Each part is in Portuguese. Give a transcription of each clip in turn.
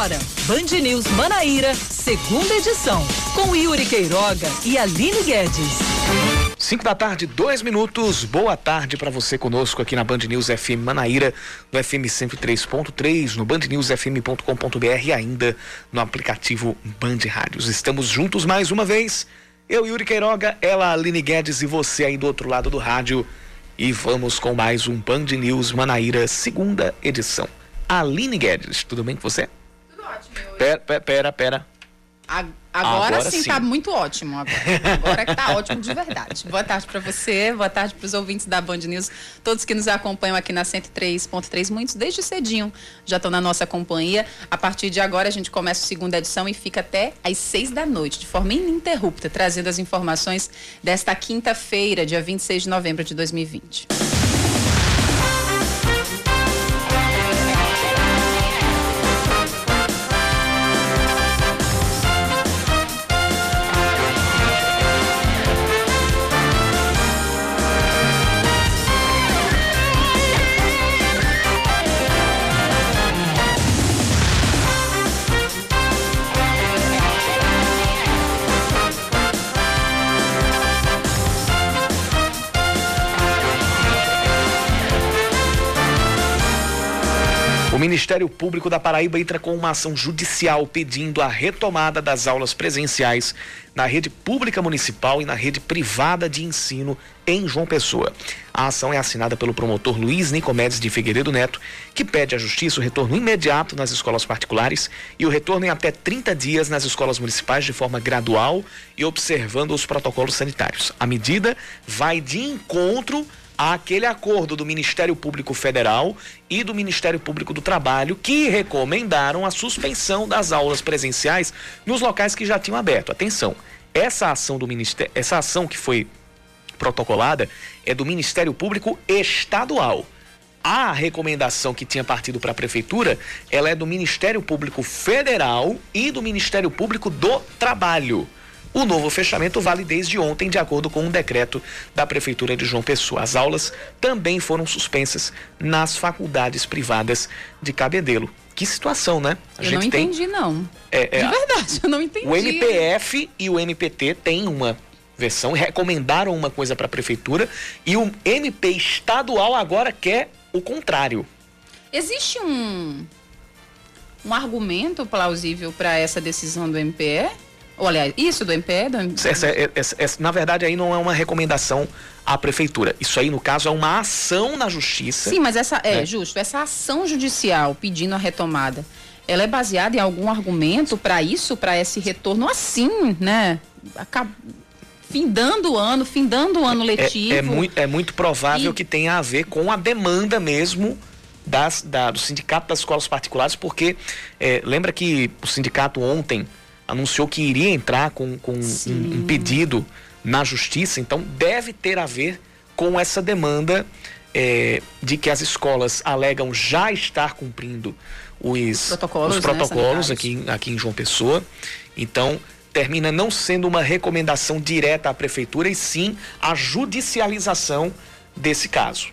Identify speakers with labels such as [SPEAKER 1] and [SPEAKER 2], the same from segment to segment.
[SPEAKER 1] agora, Band News Manaíra, segunda edição, com Yuri Queiroga e Aline Guedes.
[SPEAKER 2] 5 da tarde, dois minutos. Boa tarde para você conosco aqui na Band News FM Manaíra, no FM 103.3, no bandnewsfm.com.br e ainda no aplicativo Band Rádios. Estamos juntos mais uma vez. Eu, Yuri Queiroga, ela, Aline Guedes e você aí do outro lado do rádio. E vamos com mais um Band News Manaíra, segunda edição. Aline Guedes, tudo bem com você?
[SPEAKER 3] Ótimo.
[SPEAKER 2] Pera, pera, pera.
[SPEAKER 3] Agora, agora sim, sim, tá muito ótimo. Agora, agora que tá ótimo de verdade. Boa tarde para você, boa tarde para os ouvintes da Band News, todos que nos acompanham aqui na 103.3, muitos desde cedinho já estão na nossa companhia. A partir de agora a gente começa a segunda edição e fica até às seis da noite, de forma ininterrupta, trazendo as informações desta quinta-feira, dia 26 de novembro de 2020.
[SPEAKER 2] Ministério Público da Paraíba entra com uma ação judicial pedindo a retomada das aulas presenciais na rede pública municipal e na rede privada de ensino em João Pessoa. A ação é assinada pelo promotor Luiz Nicomedes de Figueiredo Neto, que pede à Justiça o retorno imediato nas escolas particulares e o retorno em até 30 dias nas escolas municipais de forma gradual e observando os protocolos sanitários. A medida vai de encontro aquele acordo do Ministério Público Federal e do Ministério Público do Trabalho que recomendaram a suspensão das aulas presenciais nos locais que já tinham aberto. Atenção, essa ação do Ministério, essa ação que foi protocolada é do Ministério Público Estadual. A recomendação que tinha partido para a prefeitura, ela é do Ministério Público Federal e do Ministério Público do Trabalho. O novo fechamento vale desde ontem, de acordo com um decreto da Prefeitura de João Pessoa. As aulas também foram suspensas nas faculdades privadas de Cabedelo. Que situação, né?
[SPEAKER 3] A eu não entendi, tem... não. É, é, de verdade, eu não entendi.
[SPEAKER 2] O MPF e o MPT têm uma versão, recomendaram uma coisa para a Prefeitura, e o MP estadual agora quer o contrário.
[SPEAKER 3] Existe um, um argumento plausível para essa decisão do MPE? Olha, isso do MPE? Do...
[SPEAKER 2] Essa, essa, essa, na verdade, aí não é uma recomendação à prefeitura. Isso aí, no caso, é uma ação na justiça.
[SPEAKER 3] Sim, mas essa é né? justo. Essa ação judicial pedindo a retomada, ela é baseada em algum argumento para isso, para esse retorno assim, né? Acab... Findando o ano, findando o ano letivo.
[SPEAKER 2] É, é muito, é muito provável e... que tenha a ver com a demanda mesmo das, da, do sindicato das escolas particulares, porque é, lembra que o sindicato ontem anunciou que iria entrar com, com um, um, pedido na justiça, então deve ter a ver com essa demanda é, de que as escolas alegam já estar cumprindo os protocolos, os protocolos né, aqui, aqui em João Pessoa. Então, termina não sendo uma recomendação direta à prefeitura, e sim a judicialização desse caso.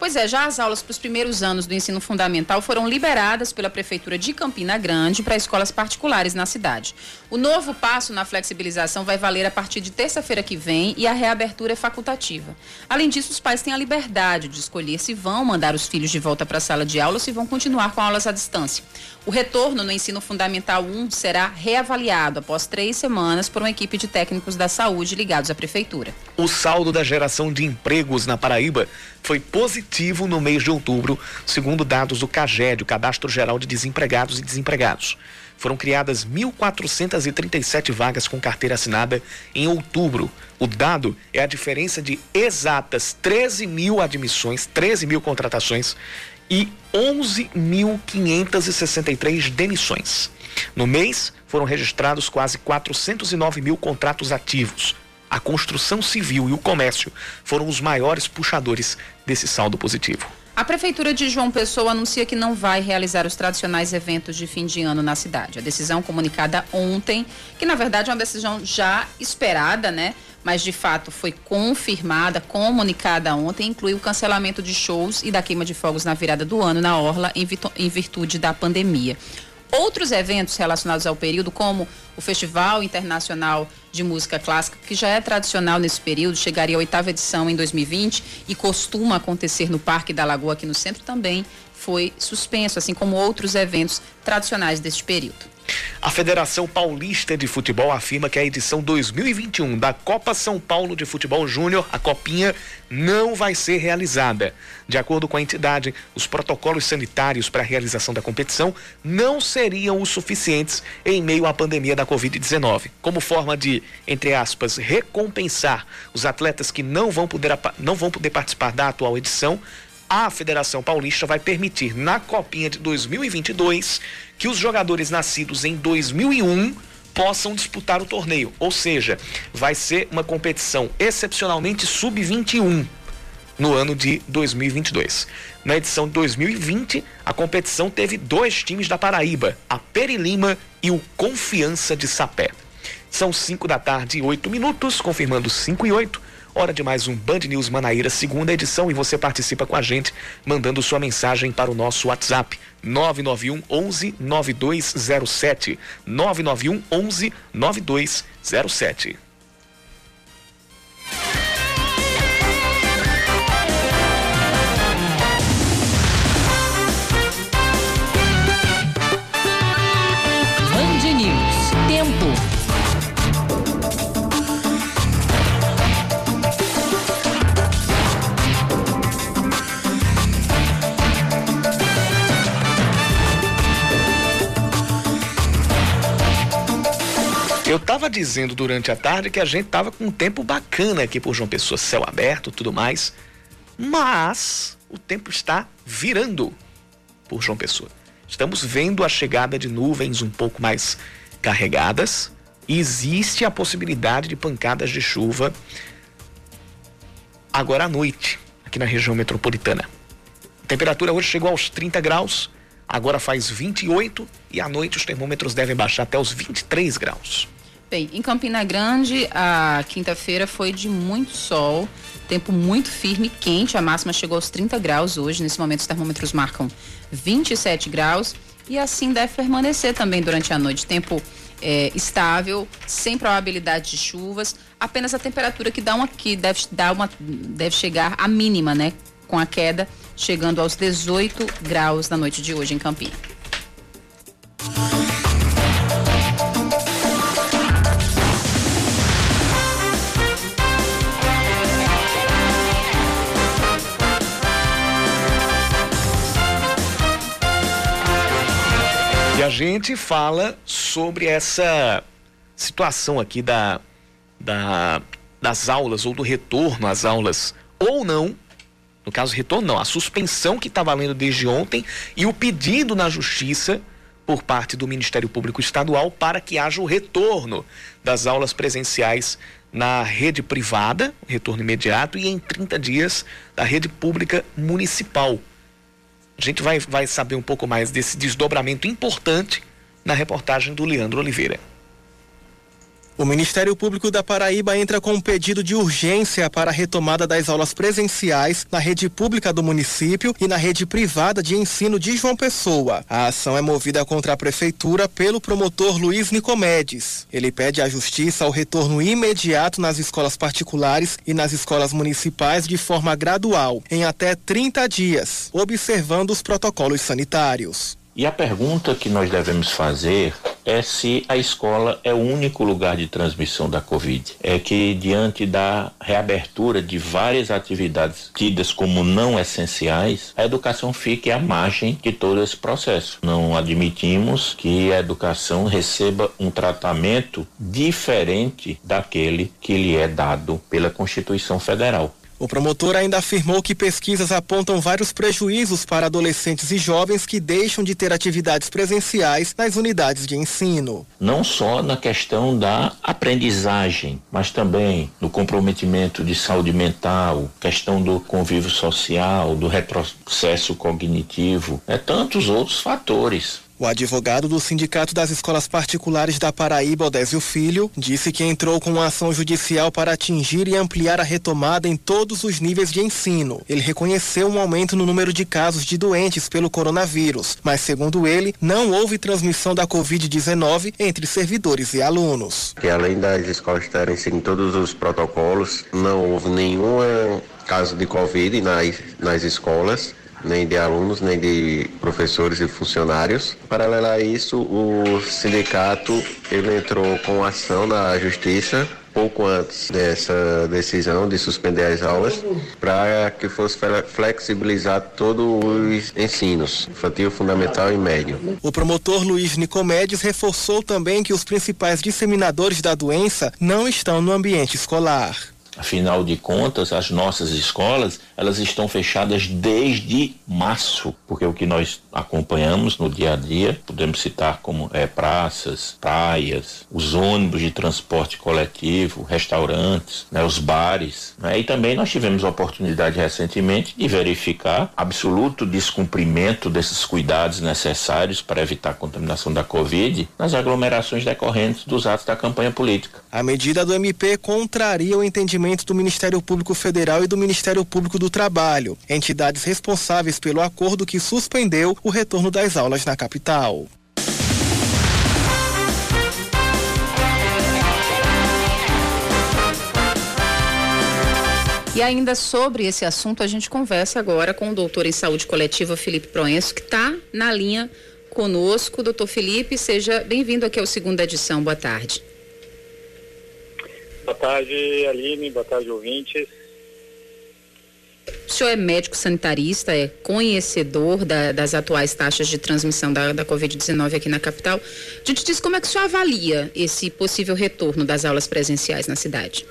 [SPEAKER 3] Pois é, já as aulas para os primeiros anos do ensino fundamental foram liberadas pela Prefeitura de Campina Grande para escolas particulares na cidade. O novo passo na flexibilização vai valer a partir de terça-feira que vem e a reabertura é facultativa. Além disso, os pais têm a liberdade de escolher se vão mandar os filhos de volta para a sala de aula ou se vão continuar com aulas à distância. O retorno no ensino fundamental 1 será reavaliado após três semanas por uma equipe de técnicos da saúde ligados à Prefeitura.
[SPEAKER 2] O saldo da geração de empregos na Paraíba foi positivo no mês de outubro, segundo dados do CAGED, o Cadastro Geral de Desempregados e Desempregados. Foram criadas 1.437 vagas com carteira assinada em outubro. O dado é a diferença de exatas 13 mil admissões, 13 mil contratações e 11.563 demissões. No mês, foram registrados quase 409 mil contratos ativos, a construção civil e o comércio foram os maiores puxadores desse saldo positivo.
[SPEAKER 3] A Prefeitura de João Pessoa anuncia que não vai realizar os tradicionais eventos de fim de ano na cidade. A decisão comunicada ontem, que na verdade é uma decisão já esperada, né? Mas de fato foi confirmada, comunicada ontem, inclui o cancelamento de shows e da queima de fogos na virada do ano na Orla, em virtude da pandemia. Outros eventos relacionados ao período, como o Festival Internacional de Música Clássica, que já é tradicional nesse período, chegaria à oitava edição em 2020 e costuma acontecer no Parque da Lagoa, aqui no centro, também foi suspenso, assim como outros eventos tradicionais deste período.
[SPEAKER 2] A Federação Paulista de Futebol afirma que a edição 2021 da Copa São Paulo de Futebol Júnior, a Copinha, não vai ser realizada. De acordo com a entidade, os protocolos sanitários para a realização da competição não seriam os suficientes em meio à pandemia da Covid-19. Como forma de, entre aspas, recompensar os atletas que não vão poder, não vão poder participar da atual edição, a Federação Paulista vai permitir na Copinha de 2022 que os jogadores nascidos em 2001 possam disputar o torneio. Ou seja, vai ser uma competição excepcionalmente sub-21 no ano de 2022. Na edição de 2020, a competição teve dois times da Paraíba, a Perilima e o Confiança de Sapé. São 5 da tarde e 8 minutos, confirmando 5 e 8. Hora de mais um Band News Manaíra, segunda edição, e você participa com a gente, mandando sua mensagem para o nosso WhatsApp, 991 11 9207. 991 11 9207. Estava dizendo durante a tarde que a gente estava com um tempo bacana aqui por João Pessoa, céu aberto, tudo mais. Mas o tempo está virando por João Pessoa. Estamos vendo a chegada de nuvens um pouco mais carregadas e existe a possibilidade de pancadas de chuva agora à noite, aqui na região metropolitana. A temperatura hoje chegou aos 30 graus, agora faz 28 e à noite os termômetros devem baixar até os 23 graus.
[SPEAKER 3] Bem, em Campina Grande, a quinta-feira foi de muito sol, tempo muito firme quente. A máxima chegou aos 30 graus hoje. Nesse momento, os termômetros marcam 27 graus. E assim deve permanecer também durante a noite. Tempo é, estável, sem probabilidade de chuvas. Apenas a temperatura que dá uma que deve dar uma deve chegar à mínima, né? Com a queda chegando aos 18 graus na noite de hoje em Campina.
[SPEAKER 2] Gente fala sobre essa situação aqui da, da, das aulas ou do retorno às aulas ou não. No caso, retorno não, a suspensão que está valendo desde ontem e o pedido na justiça por parte do Ministério Público Estadual para que haja o retorno das aulas presenciais na rede privada, retorno imediato, e em 30 dias da rede pública municipal. A gente vai, vai saber um pouco mais desse desdobramento importante na reportagem do Leandro Oliveira.
[SPEAKER 4] O Ministério Público da Paraíba entra com um pedido de urgência para a retomada das aulas presenciais na rede pública do município e na rede privada de ensino de João Pessoa. A ação é movida contra a prefeitura pelo promotor Luiz Nicomedes. Ele pede à justiça o retorno imediato nas escolas particulares e nas escolas municipais de forma gradual, em até 30 dias, observando os protocolos sanitários.
[SPEAKER 5] E a pergunta que nós devemos fazer é se a escola é o único lugar de transmissão da Covid. É que, diante da reabertura de várias atividades tidas como não essenciais, a educação fique à margem de todo esse processo. Não admitimos que a educação receba um tratamento diferente daquele que lhe é dado pela Constituição Federal.
[SPEAKER 4] O promotor ainda afirmou que pesquisas apontam vários prejuízos para adolescentes e jovens que deixam de ter atividades presenciais nas unidades de ensino.
[SPEAKER 5] Não só na questão da aprendizagem, mas também no comprometimento de saúde mental, questão do convívio social, do retrocesso cognitivo, é tantos outros fatores.
[SPEAKER 4] O advogado do Sindicato das Escolas Particulares da Paraíba, Odésio Filho, disse que entrou com uma ação judicial para atingir e ampliar a retomada em todos os níveis de ensino. Ele reconheceu um aumento no número de casos de doentes pelo coronavírus, mas segundo ele, não houve transmissão da Covid-19 entre servidores e alunos.
[SPEAKER 6] Que além das escolas terem seguido todos os protocolos, não houve nenhum caso de Covid nas, nas escolas nem de alunos, nem de professores e funcionários. Paralelo a isso, o sindicato ele entrou com ação na justiça pouco antes dessa decisão de suspender as aulas para que fosse flexibilizar todos os ensinos, infantil, fundamental e médio.
[SPEAKER 4] O promotor Luiz Nicomedes reforçou também que os principais disseminadores da doença não estão no ambiente escolar.
[SPEAKER 5] Afinal de contas, as nossas escolas, elas estão fechadas desde março, porque o que nós acompanhamos no dia a dia, podemos citar como é, praças, praias, os ônibus de transporte coletivo, restaurantes, né, os bares. Né, e também nós tivemos a oportunidade recentemente de verificar absoluto descumprimento desses cuidados necessários para evitar a contaminação da Covid nas aglomerações decorrentes dos atos da campanha política.
[SPEAKER 4] A medida do MP contraria o entendimento do Ministério Público Federal e do Ministério Público do Trabalho, entidades responsáveis pelo acordo que suspendeu o retorno das aulas na capital.
[SPEAKER 3] E ainda sobre esse assunto, a gente conversa agora com o doutor em saúde coletiva Felipe Proenço, que está na linha conosco. Doutor Felipe, seja bem-vindo aqui ao segunda edição. Boa tarde.
[SPEAKER 7] Boa tarde, Aline. Boa tarde, ouvintes.
[SPEAKER 3] O senhor é médico sanitarista, é conhecedor da, das atuais taxas de transmissão da, da Covid-19 aqui na capital. A gente diz como é que o senhor avalia esse possível retorno das aulas presenciais na cidade?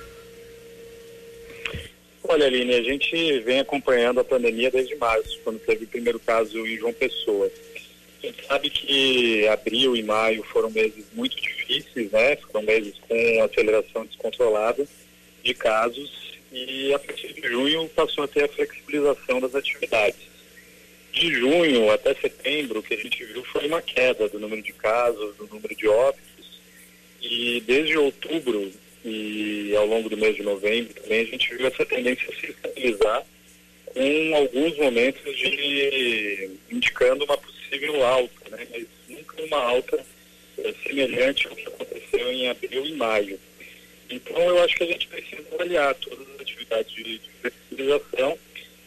[SPEAKER 7] Olha, Aline, a gente vem acompanhando a pandemia desde março, quando teve o primeiro caso em João Pessoa. A gente sabe que abril e maio foram meses muito difíceis, né? Foram meses com aceleração descontrolada de casos e a partir de junho passou a ter a flexibilização das atividades. De junho até setembro, o que a gente viu foi uma queda do número de casos, do número de óbitos e desde outubro e ao longo do mês de novembro também a gente viu essa tendência a se estabilizar com alguns momentos de indicando uma possível alta, né? mas nunca uma alta é, semelhante ao que aconteceu em abril e maio. Então eu acho que a gente precisa avaliar todas as atividades de, de flexibilização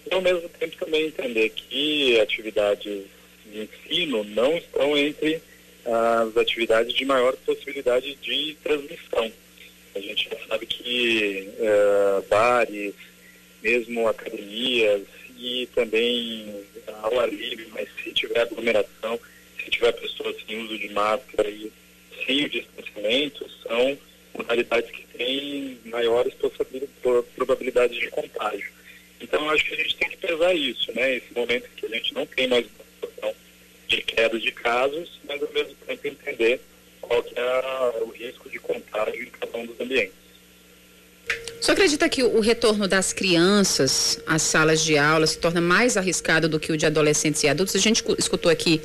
[SPEAKER 7] e ao mesmo tempo também entender que atividades de ensino não estão entre as atividades de maior possibilidade de transmissão. A gente já sabe que uh, bares, mesmo academias e também ao ar livre, mas se tiver aglomeração, se tiver pessoas sem uso de máscara e sem o distanciamento, são modalidades que têm maiores probabilidades de contágio. Então, acho que a gente tem que pesar isso, né? Esse momento que a gente não tem mais uma situação de queda de casos, mas ao mesmo tempo entender qual que é o risco de contágio em cada um dos ambientes.
[SPEAKER 3] Você acredita que o retorno das crianças às salas de aula se torna mais arriscado do que o de adolescentes e adultos? A gente escutou aqui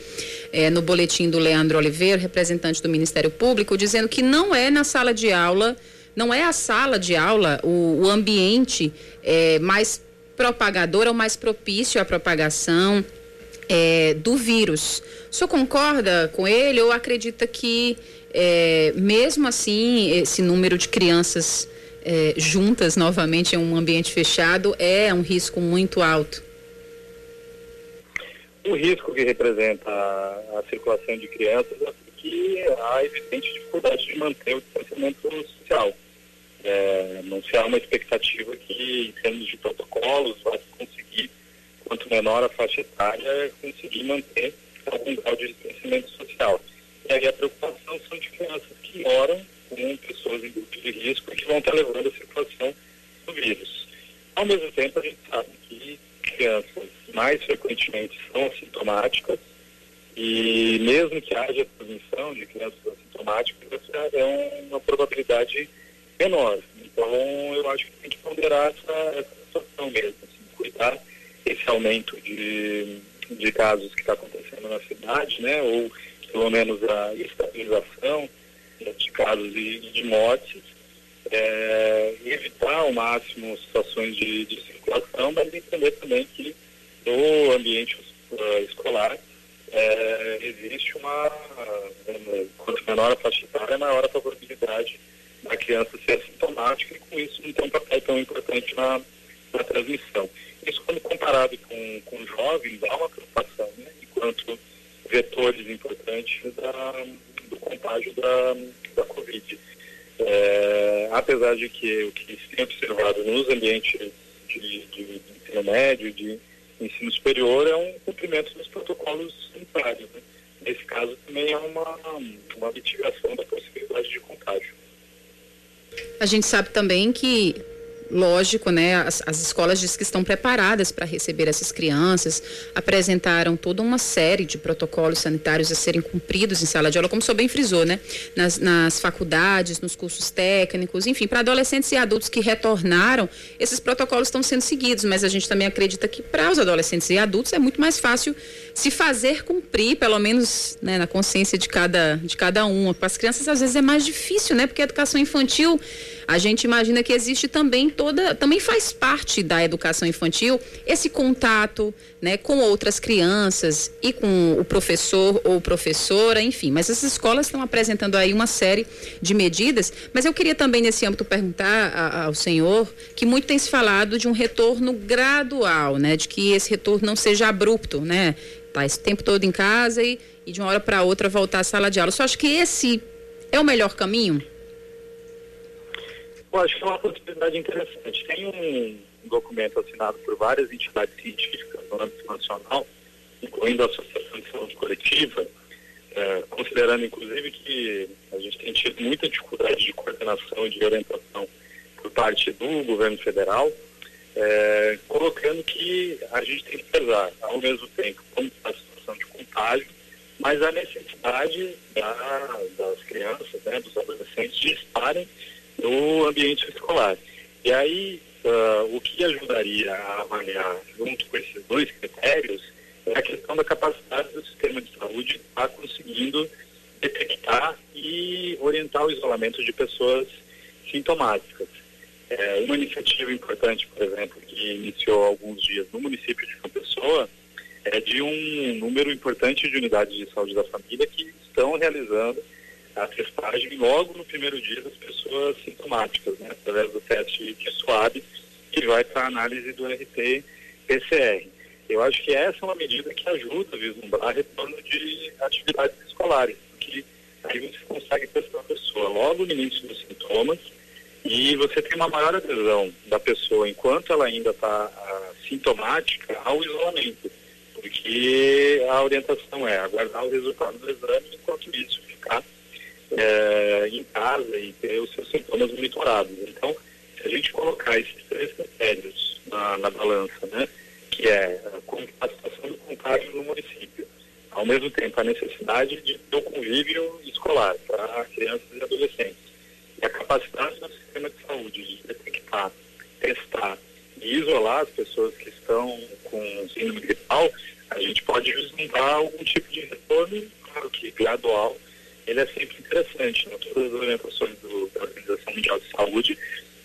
[SPEAKER 3] é, no boletim do Leandro Oliveira, representante do Ministério Público, dizendo que não é na sala de aula, não é a sala de aula o, o ambiente é, mais propagador ou mais propício à propagação é, do vírus. O senhor concorda com ele ou acredita que, mesmo assim, esse número de crianças é, juntas novamente em um ambiente fechado é um risco muito alto?
[SPEAKER 7] O risco que representa a, a circulação de crianças é que há evidente dificuldade de manter o distanciamento social. É, não se há uma expectativa que, em termos de protocolos, vai conseguir, quanto menor a faixa etária, conseguir manter algum grau de distanciamento social. E aí a preocupação são de crianças que moram com pessoas em grupo de risco que vão estar levando a circulação do vírus. Ao mesmo tempo, a gente sabe que crianças mais frequentemente são assintomáticas e mesmo que haja transmissão de crianças assintomáticas, é uma probabilidade menor. Então, eu acho que tem que ponderar essa, essa situação mesmo, assim, cuidar esse aumento de, de casos que está acontecendo na cidade, né, ou pelo menos a estabilização de casos de, de mortes, é, evitar ao máximo situações de, de, circulação, mas entender também que no ambiente uh, escolar é, existe uma, quanto menor a faixa etária, maior a probabilidade da criança ser assintomática e com isso não tem um papel tão importante na, na transmissão. Isso quando comparado com, com jovens dá uma preocupação, né? enquanto vetores importantes da, do contágio da, da Covid. É, apesar de que o que se tem observado nos ambientes de, de, ensino médio, de ensino superior, é um cumprimento dos protocolos sanitários. Né? Nesse caso, também é uma, uma mitigação da possibilidade de contágio.
[SPEAKER 3] A gente sabe também que lógico, né, as, as escolas diz que estão preparadas para receber essas crianças, apresentaram toda uma série de protocolos sanitários a serem cumpridos em sala de aula, como o senhor bem frisou, né, nas, nas faculdades, nos cursos técnicos, enfim, para adolescentes e adultos que retornaram, esses protocolos estão sendo seguidos, mas a gente também acredita que para os adolescentes e adultos é muito mais fácil se fazer cumprir, pelo menos né, na consciência de cada, de cada um. Para as crianças às vezes é mais difícil, né, porque a educação infantil a gente imagina que existe também toda, também faz parte da educação infantil esse contato, né, com outras crianças e com o professor ou professora, enfim. Mas essas escolas estão apresentando aí uma série de medidas. Mas eu queria também nesse âmbito perguntar ao senhor que muito tem se falado de um retorno gradual, né, de que esse retorno não seja abrupto, né, tá esse tempo todo em casa e, e de uma hora para outra voltar à sala de aula. Só acho que esse é o melhor caminho.
[SPEAKER 7] Eu acho que é uma possibilidade interessante. Tem um documento assinado por várias entidades científicas no âmbito nacional, incluindo a Associação de Saúde Coletiva, é, considerando inclusive que a gente tem tido muita dificuldade de coordenação e de orientação por parte do governo federal, é, colocando que a gente tem que pesar, ao mesmo tempo, como está a situação de contágio, mas a necessidade da, das crianças, né, dos adolescentes, de estarem no ambiente escolar. E aí, uh, o que ajudaria a avaliar, junto com esses dois critérios, é a questão da capacidade do sistema de saúde estar conseguindo detectar e orientar o isolamento de pessoas sintomáticas. É, uma iniciativa importante, por exemplo, que iniciou alguns dias no município de João Pessoa, é de um número importante de unidades de saúde da família que estão realizando a testagem logo no primeiro dia das pessoas sintomáticas, né, através do teste de SWAB, que vai para a análise do RT-PCR. Eu acho que essa é uma medida que ajuda a vislumbrar retorno de atividades escolares, porque aí você consegue testar a pessoa logo no início dos sintomas e você tem uma maior adesão da pessoa enquanto ela ainda está ah, sintomática ao isolamento, porque a orientação é aguardar o resultado do exame enquanto isso ficar é, em casa e ter os seus sintomas monitorados. Então, se a gente colocar esses três critérios na, na balança, né, que é a, situação do contágio no município, ao mesmo tempo a necessidade de ter o convívio escolar para crianças e adolescentes, e a capacidade do sistema de saúde de detectar, testar e isolar as pessoas que estão com síndrome a gente pode vislumbrar algum tipo de retorno, claro que gradual, ele é sempre interessante. Né? Todas as orientações do, da Organização Mundial de Saúde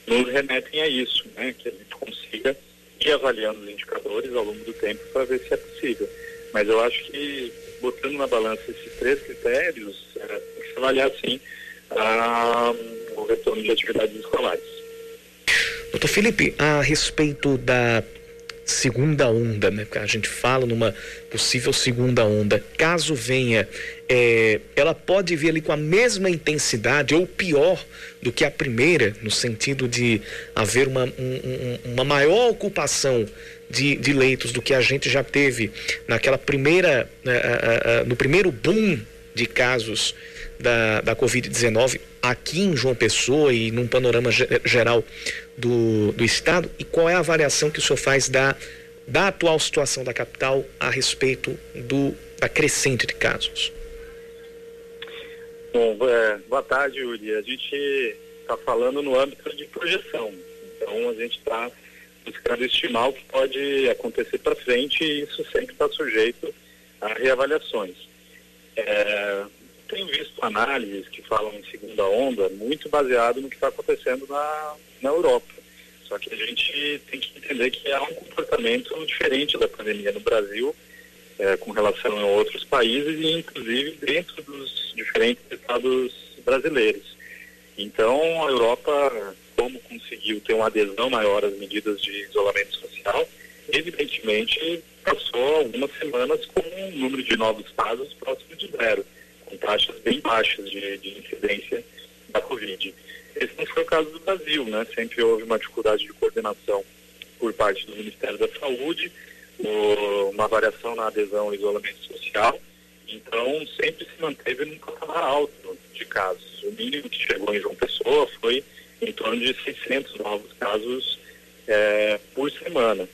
[SPEAKER 7] nos remetem a isso, né? que a gente consiga ir avaliando os indicadores ao longo do tempo para ver se é possível. Mas eu acho que, botando na balança esses três critérios, é, tem que se avaliar, sim, a, o retorno de atividades escolares.
[SPEAKER 2] Doutor Felipe, a respeito da segunda onda, né? A gente fala numa possível segunda onda. Caso venha, é, ela pode vir ali com a mesma intensidade ou pior do que a primeira, no sentido de haver uma, um, uma maior ocupação de, de, leitos do que a gente já teve naquela primeira, uh, no primeiro boom de casos da, da Covid-19 aqui em João Pessoa e num panorama geral do, do Estado? E qual é a avaliação que o senhor faz da, da atual situação da capital a respeito do, da crescente de casos?
[SPEAKER 7] Bom, é, boa tarde, Yuri. A gente está falando no âmbito de projeção. Então, a gente está buscando estimar o que pode acontecer para frente e isso sempre está sujeito a reavaliações. É, tenho visto análises que falam em segunda onda muito baseado no que está acontecendo na, na Europa. Só que a gente tem que entender que há um comportamento diferente da pandemia no Brasil é, com relação a outros países e inclusive dentro dos diferentes estados brasileiros. Então a Europa, como conseguiu ter uma adesão maior às medidas de isolamento social, evidentemente passou algumas semanas com um número de novos casos próximo de zero, com taxas bem baixas de, de incidência da Covid. Esse não foi o caso do Brasil, né? Sempre houve uma dificuldade de coordenação por parte do Ministério da Saúde, uma variação na adesão ao isolamento social, então sempre se manteve num patamar alto de casos. O mínimo que chegou em João Pessoa foi em torno de 600 novos casos é, por semana.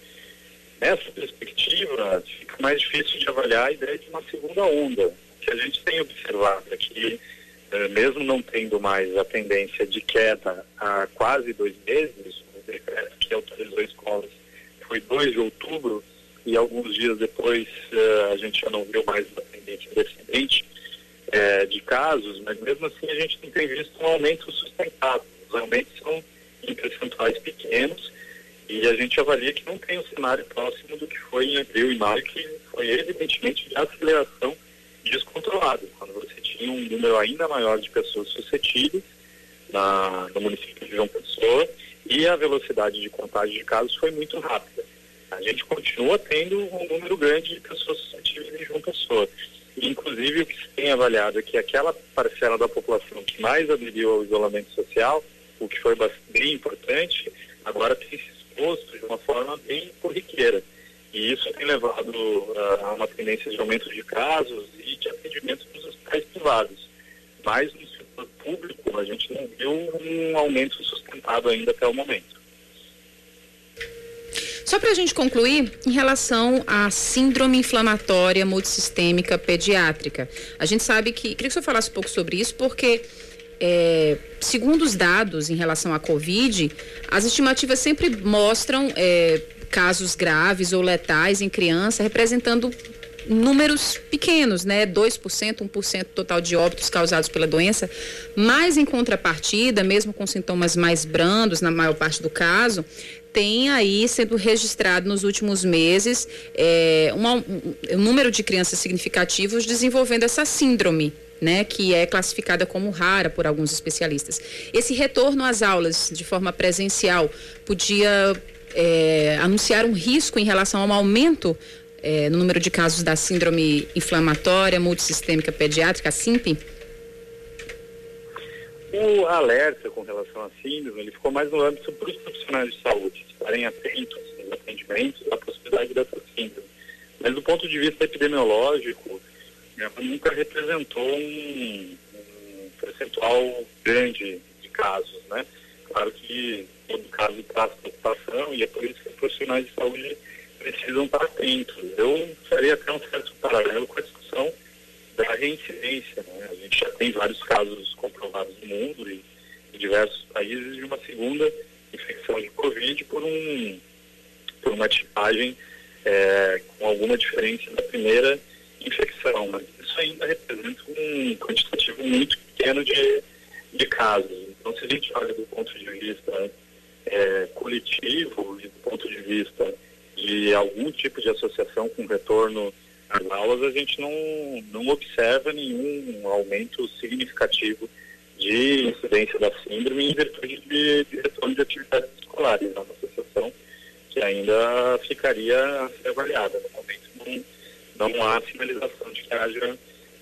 [SPEAKER 7] Nessa perspectiva, fica mais difícil de avaliar a ideia de uma segunda onda. Que a gente tem observado é que, é, mesmo não tendo mais a tendência de queda há quase dois meses, o decreto que autorizou escolas foi 2 de outubro, e alguns dias depois uh, a gente já não viu mais a tendência descendente uh, de casos, mas mesmo assim a gente não tem visto um aumento sustentado. Os aumentos são em percentuais pequenos e a gente avalia que não tem um cenário próximo do que foi em abril e maio, que foi evidentemente de aceleração descontrolada, quando você tinha um número ainda maior de pessoas suscetíveis na, no município de João Pessoa e a velocidade de contágio de casos foi muito rápida. A gente continua tendo um número grande de pessoas suscetíveis em João Pessoa. Inclusive, o que se tem avaliado é que aquela parcela da população que mais aderiu ao isolamento social, o que foi bem importante, agora tem se exposto de uma forma bem corriqueira. E isso tem levado a uma tendência de aumento de casos e de atendimento nos hospitais privados. Mas no setor público, a gente não viu um aumento sustentado ainda até o momento.
[SPEAKER 3] Só para a gente concluir, em relação à síndrome inflamatória multissistêmica pediátrica, a gente sabe que. Queria que o senhor falasse um pouco sobre isso, porque é, segundo os dados em relação à Covid, as estimativas sempre mostram é, casos graves ou letais em criança, representando números pequenos, né? 2%, 1% total de óbitos causados pela doença, mas em contrapartida, mesmo com sintomas mais brandos, na maior parte do caso, tem aí sendo registrado nos últimos meses é, um, um, um número de crianças significativos desenvolvendo essa síndrome né, que é classificada como rara por alguns especialistas. Esse retorno às aulas de forma presencial podia é, anunciar um risco em relação ao aumento é, no número de casos da síndrome inflamatória multissistêmica pediátrica, a SIMP?
[SPEAKER 7] O alerta com relação à síndrome, ele ficou mais no âmbito para os profissionais de saúde, estarem atentos nos atendimentos à possibilidade dessa síndrome. Mas do ponto de vista epidemiológico, ela nunca representou um, um percentual grande de casos, né? Claro que todo caso traz preocupação e é por isso que os profissionais de saúde precisam estar atentos. Eu faria até um certo paralelo com a discussão da reincidência. Né? A gente já tem vários casos comprovados no mundo e em diversos países de uma segunda infecção de Covid por, um, por uma tipagem é, com alguma diferença da primeira infecção. Mas isso ainda representa um quantitativo muito pequeno de, de casos. Então, se a gente olha do ponto de vista é, coletivo e do ponto de vista de algum tipo de associação com retorno às aulas, a gente não, não observa nenhum aumento significativo de incidência da síndrome em virtude de, de retorno de atividades escolares. É uma associação que ainda ficaria a ser avaliada. No momento não, não há sinalização de que haja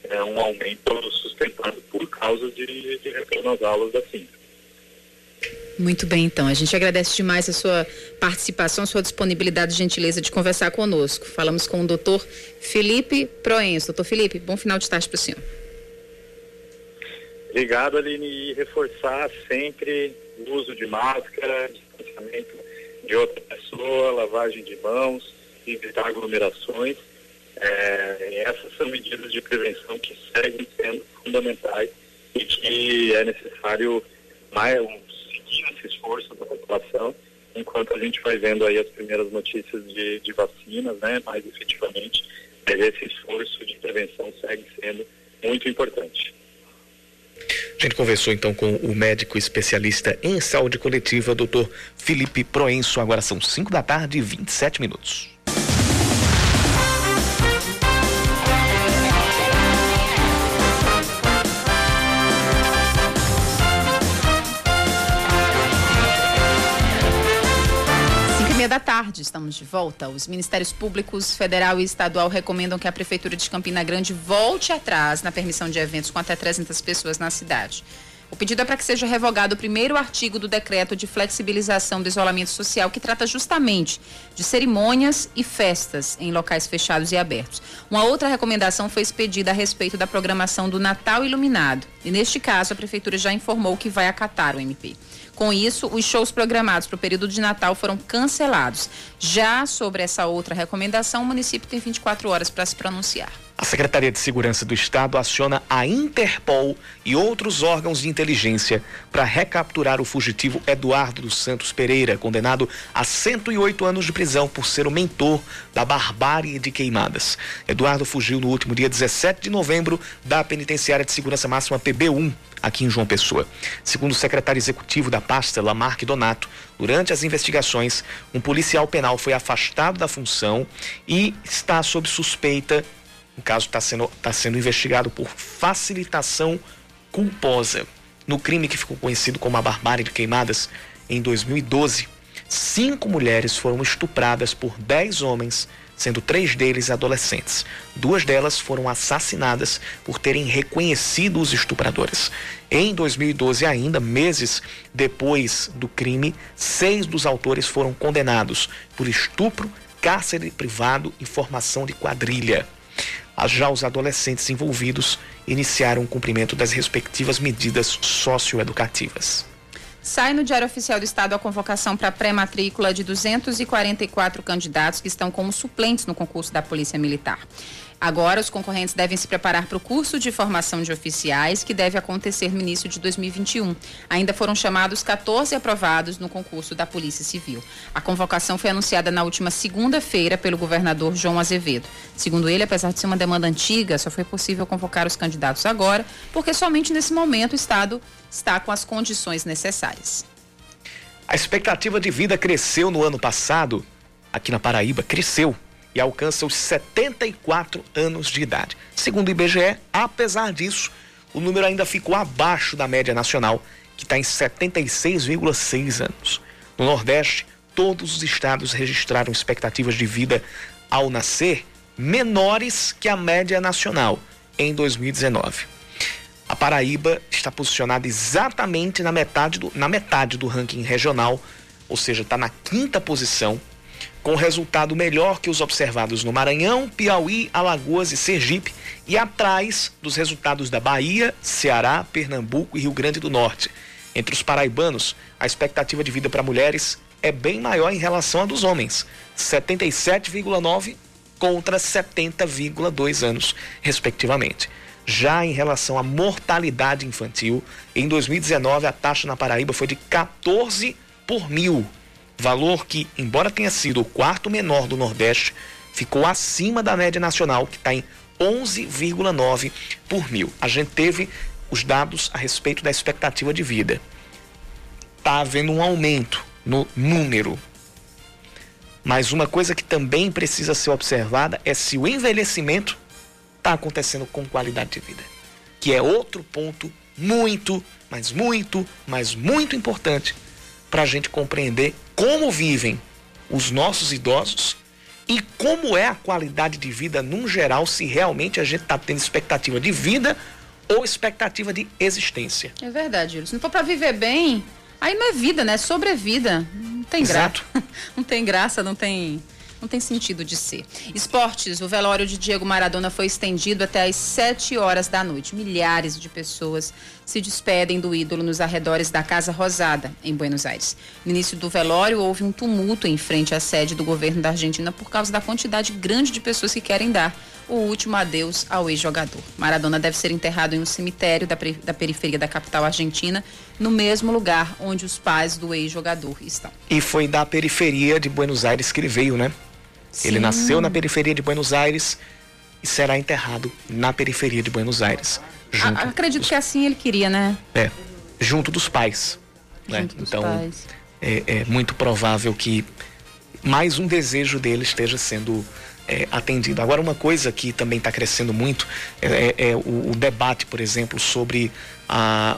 [SPEAKER 7] é, um aumento sustentado por causa de, de retorno às aulas da síndrome.
[SPEAKER 3] Muito bem, então. A gente agradece demais a sua participação, a sua disponibilidade e gentileza de conversar conosco. Falamos com o doutor Felipe Proenço. Doutor Felipe, bom final de tarde para o senhor.
[SPEAKER 7] Obrigado, Aline. E reforçar sempre o uso de máscara, distanciamento de outra pessoa, lavagem de mãos, evitar aglomerações. É, essas são medidas de prevenção que seguem sendo fundamentais e que é necessário mais um esse esforço da população, enquanto a gente vai vendo aí as primeiras notícias de, de vacinas, né, mais efetivamente, mas esse esforço de prevenção segue sendo
[SPEAKER 2] gente conversou então com o médico especialista em saúde coletiva, doutor Felipe Proenço. Agora são 5 da tarde e 27 minutos.
[SPEAKER 3] Estamos de volta. Os Ministérios Públicos Federal e Estadual recomendam que a Prefeitura de Campina Grande volte atrás na permissão de eventos com até 300 pessoas na cidade. O pedido é para que seja revogado o primeiro artigo do decreto de flexibilização do isolamento social, que trata justamente de cerimônias e festas em locais fechados e abertos. Uma outra recomendação foi expedida a respeito da programação do Natal Iluminado. E neste caso, a Prefeitura já informou que vai acatar o MP. Com isso, os shows programados para o período de Natal foram cancelados. Já sobre essa outra recomendação, o município tem 24 horas para se pronunciar.
[SPEAKER 2] A Secretaria de Segurança do Estado aciona a Interpol e outros órgãos de inteligência para recapturar o fugitivo Eduardo dos Santos Pereira, condenado a 108 anos de prisão por ser o mentor da barbárie de queimadas. Eduardo fugiu no último dia 17 de novembro da Penitenciária de Segurança Máxima PB1, aqui em João Pessoa. Segundo o secretário executivo da pasta, Lamarck Donato, durante as investigações, um policial penal foi afastado da função e está sob suspeita o caso está sendo, tá sendo investigado por facilitação culposa. No crime que ficou conhecido como a barbárie de queimadas, em 2012, cinco mulheres foram estupradas por dez homens, sendo três deles adolescentes. Duas delas foram assassinadas por terem reconhecido os estupradores. Em 2012, ainda, meses depois do crime, seis dos autores foram condenados por estupro, cárcere privado e formação de quadrilha. Já os adolescentes envolvidos iniciaram o cumprimento das respectivas medidas socioeducativas.
[SPEAKER 3] Sai no Diário Oficial do Estado a convocação para pré-matrícula de 244 candidatos que estão como suplentes no concurso da Polícia Militar. Agora, os concorrentes devem se preparar para o curso de formação de oficiais, que deve acontecer no início de 2021. Ainda foram chamados 14 aprovados no concurso da Polícia Civil. A convocação foi anunciada na última segunda-feira pelo governador João Azevedo. Segundo ele, apesar de ser uma demanda antiga, só foi possível convocar os candidatos agora, porque somente nesse momento o Estado está com as condições necessárias.
[SPEAKER 2] A expectativa de vida cresceu no ano passado, aqui na Paraíba, cresceu e alcança os 74 anos de idade. Segundo o IBGE, apesar disso, o número ainda ficou abaixo da média nacional, que está em 76,6 anos. No Nordeste, todos os estados registraram expectativas de vida ao nascer menores que a média nacional em 2019. A Paraíba está posicionada exatamente na metade do, na metade do ranking regional, ou seja, está na quinta posição com resultado melhor que os observados no Maranhão, Piauí, Alagoas e Sergipe, e atrás dos resultados da Bahia, Ceará, Pernambuco e Rio Grande do Norte. Entre os paraibanos, a expectativa de vida para mulheres é bem maior em relação à dos homens, 77,9 contra 70,2 anos, respectivamente. Já em relação à mortalidade infantil, em 2019 a taxa na Paraíba foi de 14 por mil, valor que, embora tenha sido o quarto menor do Nordeste, ficou acima da média nacional, que está em 11,9 por mil. A gente teve os dados a respeito da expectativa de vida. Está havendo um aumento no número. Mas uma coisa que também precisa ser observada é se o envelhecimento está acontecendo com qualidade de vida, que é outro ponto muito, mas muito, mas muito importante para a gente compreender como vivem os nossos idosos e como é a qualidade de vida num geral, se realmente a gente está tendo expectativa de vida ou expectativa de existência.
[SPEAKER 3] É verdade, Júlio. Se não for para viver bem, aí não é vida, né? É sobrevida. Não tem graça. Não tem graça, não tem não tem sentido de ser. Esportes, o velório de Diego Maradona foi estendido até às 7 horas da noite. Milhares de pessoas se despedem do ídolo nos arredores da Casa Rosada, em Buenos Aires. No início do velório, houve um tumulto em frente à sede do governo da Argentina por causa da quantidade grande de pessoas que querem dar o último adeus ao ex-jogador. Maradona deve ser enterrado em um cemitério da, da periferia da capital argentina, no mesmo lugar onde os pais do ex-jogador estão.
[SPEAKER 2] E foi da periferia de Buenos Aires que ele veio, né? Sim. Ele nasceu na periferia de Buenos Aires e será enterrado na periferia de Buenos Aires.
[SPEAKER 3] Junto, acredito os, que assim ele queria, né?
[SPEAKER 2] É, junto dos pais. Né? Junto então, pais. É, é, muito provável que mais um desejo dele esteja sendo é. Agora, uma coisa que também está crescendo muito é, é, é o, o, debate, por exemplo, sobre a,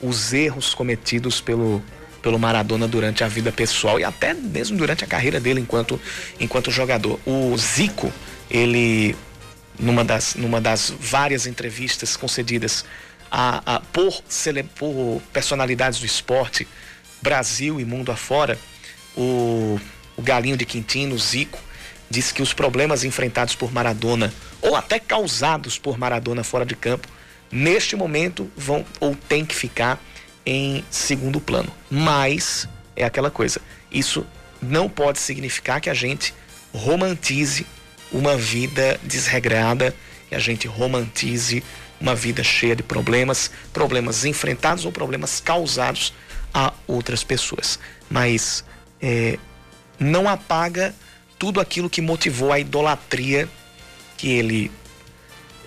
[SPEAKER 2] os erros cometidos pelo, pelo Maradona durante a vida pessoal e até mesmo durante a carreira dele enquanto, enquanto jogador. O Zico, ele, numa das, numa das várias entrevistas concedidas a, a, por, por personalidades do esporte, Brasil e mundo afora, o, o Galinho de Quintino, Zico, disse que os problemas enfrentados por Maradona, ou até causados por Maradona fora de campo, neste momento vão ou tem que ficar em segundo plano. Mas é aquela coisa, isso não pode significar que a gente romantize uma vida desregrada, que a gente romantize uma vida cheia de problemas, problemas enfrentados ou problemas causados a outras pessoas. Mas é, não apaga tudo aquilo que motivou a idolatria que ele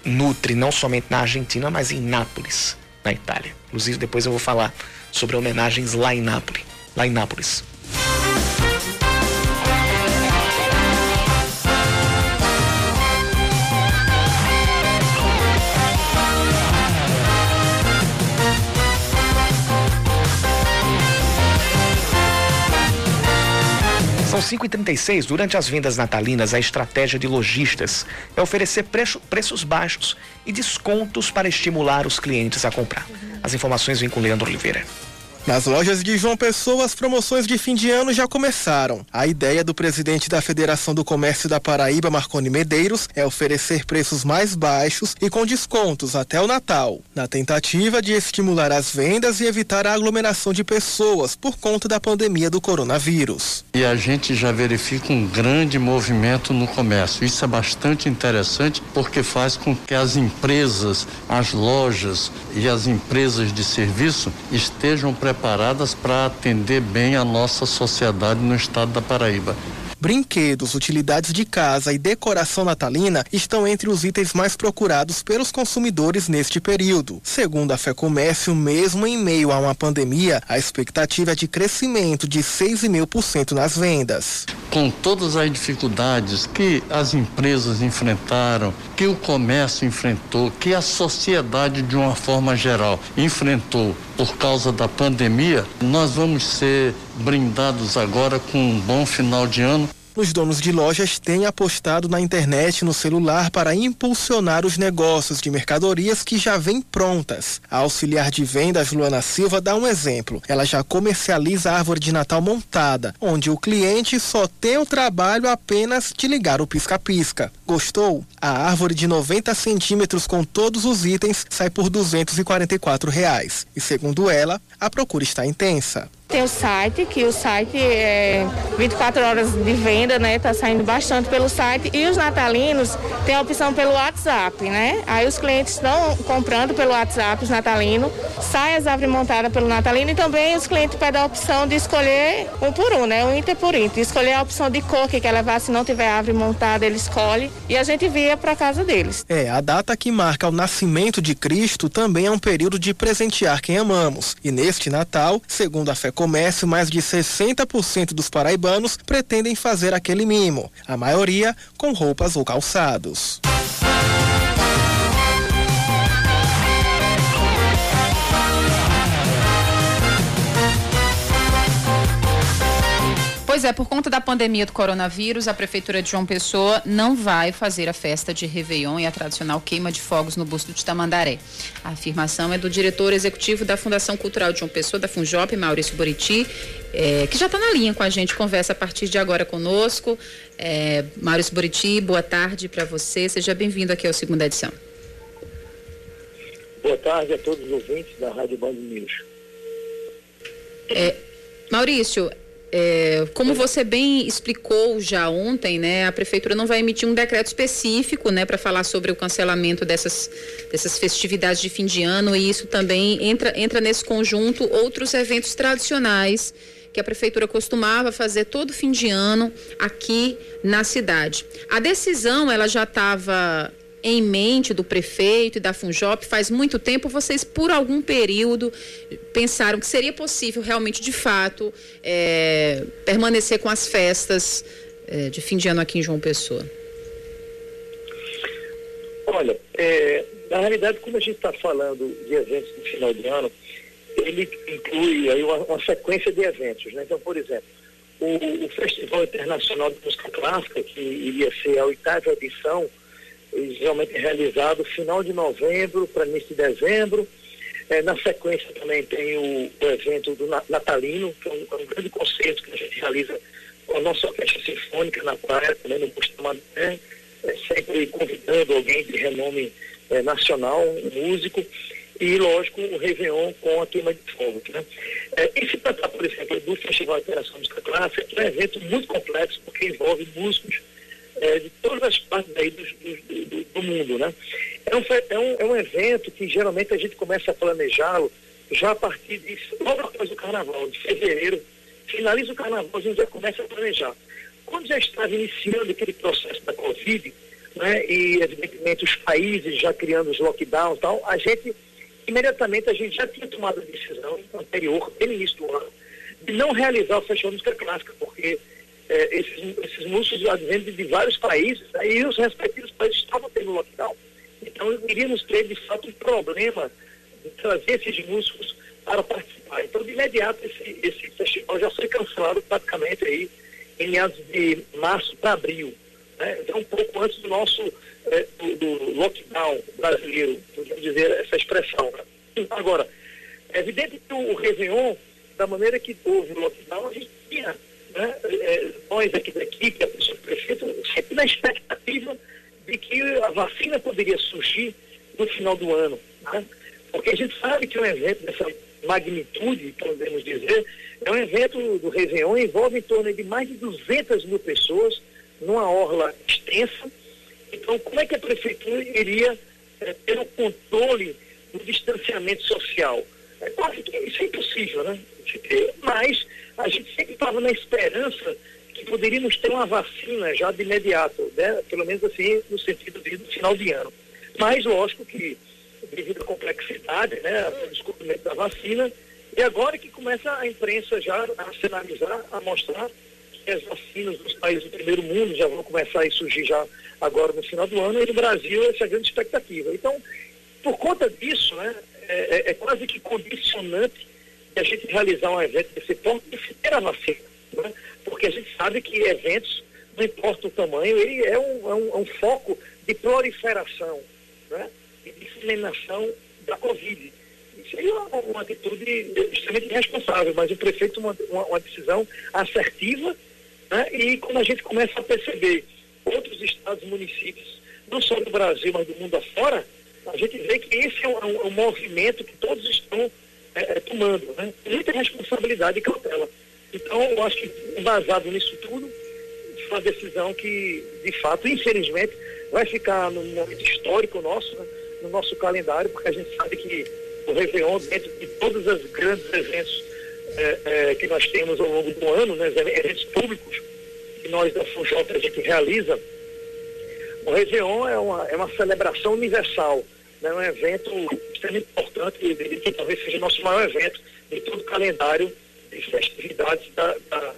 [SPEAKER 2] nutre não somente na Argentina, mas em Nápoles na Itália. Inclusive, depois eu vou falar sobre homenagens lá em Nápoles. Lá em Nápoles. 5h36. Durante as vendas natalinas, a estratégia de lojistas é oferecer preço, preços baixos e descontos para estimular os clientes a comprar. As informações vêm com Leandro Oliveira.
[SPEAKER 4] Nas lojas de João Pessoa, as promoções de fim de ano já começaram. A ideia do presidente da Federação do Comércio da Paraíba, Marconi Medeiros, é oferecer preços mais baixos e com descontos até o Natal, na tentativa de estimular as vendas e evitar a aglomeração de pessoas por conta da pandemia do coronavírus.
[SPEAKER 8] E a gente já verifica um grande movimento no comércio. Isso é bastante interessante porque faz com que as empresas, as lojas e as empresas de serviço estejam preparadas preparadas para atender bem a nossa sociedade no estado da Paraíba.
[SPEAKER 4] Brinquedos, utilidades de casa e decoração natalina estão entre os itens mais procurados pelos consumidores neste período. Segundo a Fé Comércio, mesmo em meio a uma pandemia, a expectativa é de crescimento de 6,5% nas vendas.
[SPEAKER 8] Com todas as dificuldades que as empresas enfrentaram, que o comércio enfrentou, que a sociedade de uma forma geral enfrentou por causa da pandemia, nós vamos ser brindados agora com um bom final de ano.
[SPEAKER 4] Os donos de lojas têm apostado na internet e no celular para impulsionar os negócios de mercadorias que já vêm prontas. A auxiliar de vendas Luana Silva dá um exemplo. Ela já comercializa a árvore de Natal montada, onde o cliente só tem o trabalho apenas de ligar o pisca-pisca. Gostou? A árvore de 90 centímetros com todos os itens sai por 244 reais. E segundo ela, a procura está intensa.
[SPEAKER 9] Tem o site, que o site é 24 horas de venda, né? Tá saindo bastante pelo site. E os natalinos tem a opção pelo WhatsApp, né? Aí os clientes estão comprando pelo WhatsApp os natalinos, sai as árvores montadas pelo natalino e também os clientes pedem a opção de escolher um por um, né? Um inter por inter. Escolher a opção de cor que quer levar, se não tiver árvore montada, ele escolhe e a gente via para casa deles.
[SPEAKER 4] É, a data que marca o nascimento de Cristo também é um período de presentear quem amamos. E neste Natal, segundo a Fé Comércio, mais de 60% dos paraibanos pretendem fazer aquele mimo, a maioria com roupas ou calçados.
[SPEAKER 3] Pois é, por conta da pandemia do coronavírus, a Prefeitura de João Pessoa não vai fazer a festa de Réveillon e a tradicional queima de fogos no busto de Tamandaré. A afirmação é do diretor executivo da Fundação Cultural de João Pessoa, da Funjop, Maurício Buriti, é, que já está na linha com a gente, conversa a partir de agora conosco. É, Maurício Buriti, boa tarde para você, seja bem-vindo aqui ao segunda edição.
[SPEAKER 10] Boa tarde a todos os ouvintes da Rádio Band News.
[SPEAKER 3] É, Maurício, é, como você bem explicou já ontem, né, a prefeitura não vai emitir um decreto específico, né, para falar sobre o cancelamento dessas, dessas festividades de fim de ano e isso também entra, entra nesse conjunto outros eventos tradicionais que a prefeitura costumava fazer todo fim de ano aqui na cidade. A decisão ela já estava em mente do prefeito e da Funjop faz muito tempo, vocês por algum período pensaram que seria possível realmente, de fato, é, permanecer com as festas é, de fim de ano aqui em João Pessoa?
[SPEAKER 10] Olha, é, na realidade, como a gente está falando de eventos no final de ano, ele inclui aí uma, uma sequência de eventos. Né? Então, por exemplo, o, o, Festival Internacional de Música Clássica, que iria ser a oitava edição, geralmente é realizado final de novembro para início de dezembro. É, na sequência também tem o, o evento do Natalino, que é um, é um, grande concerto que a gente realiza com a nossa orquestra sinfônica na praia, também no Bustamante, é, sempre convidando alguém de renome é, nacional, um músico e, lógico, o Réveillon com a queima de fogo. Né? É, e se tratar, por exemplo, do Festival Interação Música Clássica, é um evento muito complexo, porque envolve músicos é, de todas as partes aí do, do, do, do mundo. Né? É, um, é, um, é um evento que geralmente a gente começa a planejá-lo já a partir de logo após o carnaval, de fevereiro, finaliza o carnaval, a gente já começa a planejar. Quando já estava iniciando aquele processo da Covid, né, e evidentemente os países já criando os lockdowns e tal, a gente imediatamente a gente já tinha tomado a decisão anterior, no início do ano, de não realizar o Festival Música Clássica, porque é, esses, esses músicos advêm de vários países, né, e os respectivos países estavam tendo lockdown. Então, iríamos ter, de fato, um problema de trazer esses músicos para participar. Então, de imediato, esse, esse festival já foi cancelado praticamente aí em meados de março para abril. Né? Então, um pouco antes do nosso é, do, do, lockdown brasileiro, podemos dizer essa expressão. Né? Agora, é evidente que o Réveillon, da maneira que houve o lockdown, a gente tinha, né, é, nós aqui da equipe, a pessoa do prefeito, sempre na expectativa de que a vacina poderia surgir no final do ano. Né? Porque a gente sabe que um evento dessa magnitude, podemos dizer, é um evento do Réveillon, envolve em torno de mais de 200 mil pessoas, numa orla extensa, então, como é que a prefeitura iria é, ter o controle do distanciamento social? É quase que isso é impossível, né? Mas a gente sempre estava na esperança que poderíamos ter uma vacina já de imediato, né? pelo menos assim, no sentido de no final de ano. Mas, lógico que, devido à complexidade, né, o descobrimento da vacina, e agora que começa a imprensa já a sinalizar, a mostrar que as vacinas dos países do primeiro mundo já vão começar a surgir já agora no final do ano, e no Brasil essa é a grande expectativa. Então, por conta disso, né, é, é, é quase que condicionante a gente realizar um evento desse porte e ter a vacina. Né? Porque a gente sabe que eventos, não importa o tamanho, ele é um, é um, é um foco de proliferação né? e disseminação da Covid. Isso aí é uma, uma atitude extremamente irresponsável, mas o prefeito uma, uma, uma decisão assertiva né? e como a gente começa a perceber outros estados e municípios, não só do Brasil, mas do mundo afora, a gente vê que esse é um, é um movimento que todos estão é, é, tomando, né? Muita responsabilidade e cautela. Então, eu acho que, embasado nisso tudo, foi uma decisão que, de fato, infelizmente, vai ficar no momento histórico nosso, né? no nosso calendário, porque a gente sabe que o Réveillon, dentro de todos os grandes eventos é, é, que nós temos ao longo do ano, né? eventos públicos, que nós da FUNJOP a gente realiza, o Réveillon é uma, é uma celebração universal, né? é um evento extremamente importante, que talvez seja o nosso maior evento de todo o calendário de festividades da, da,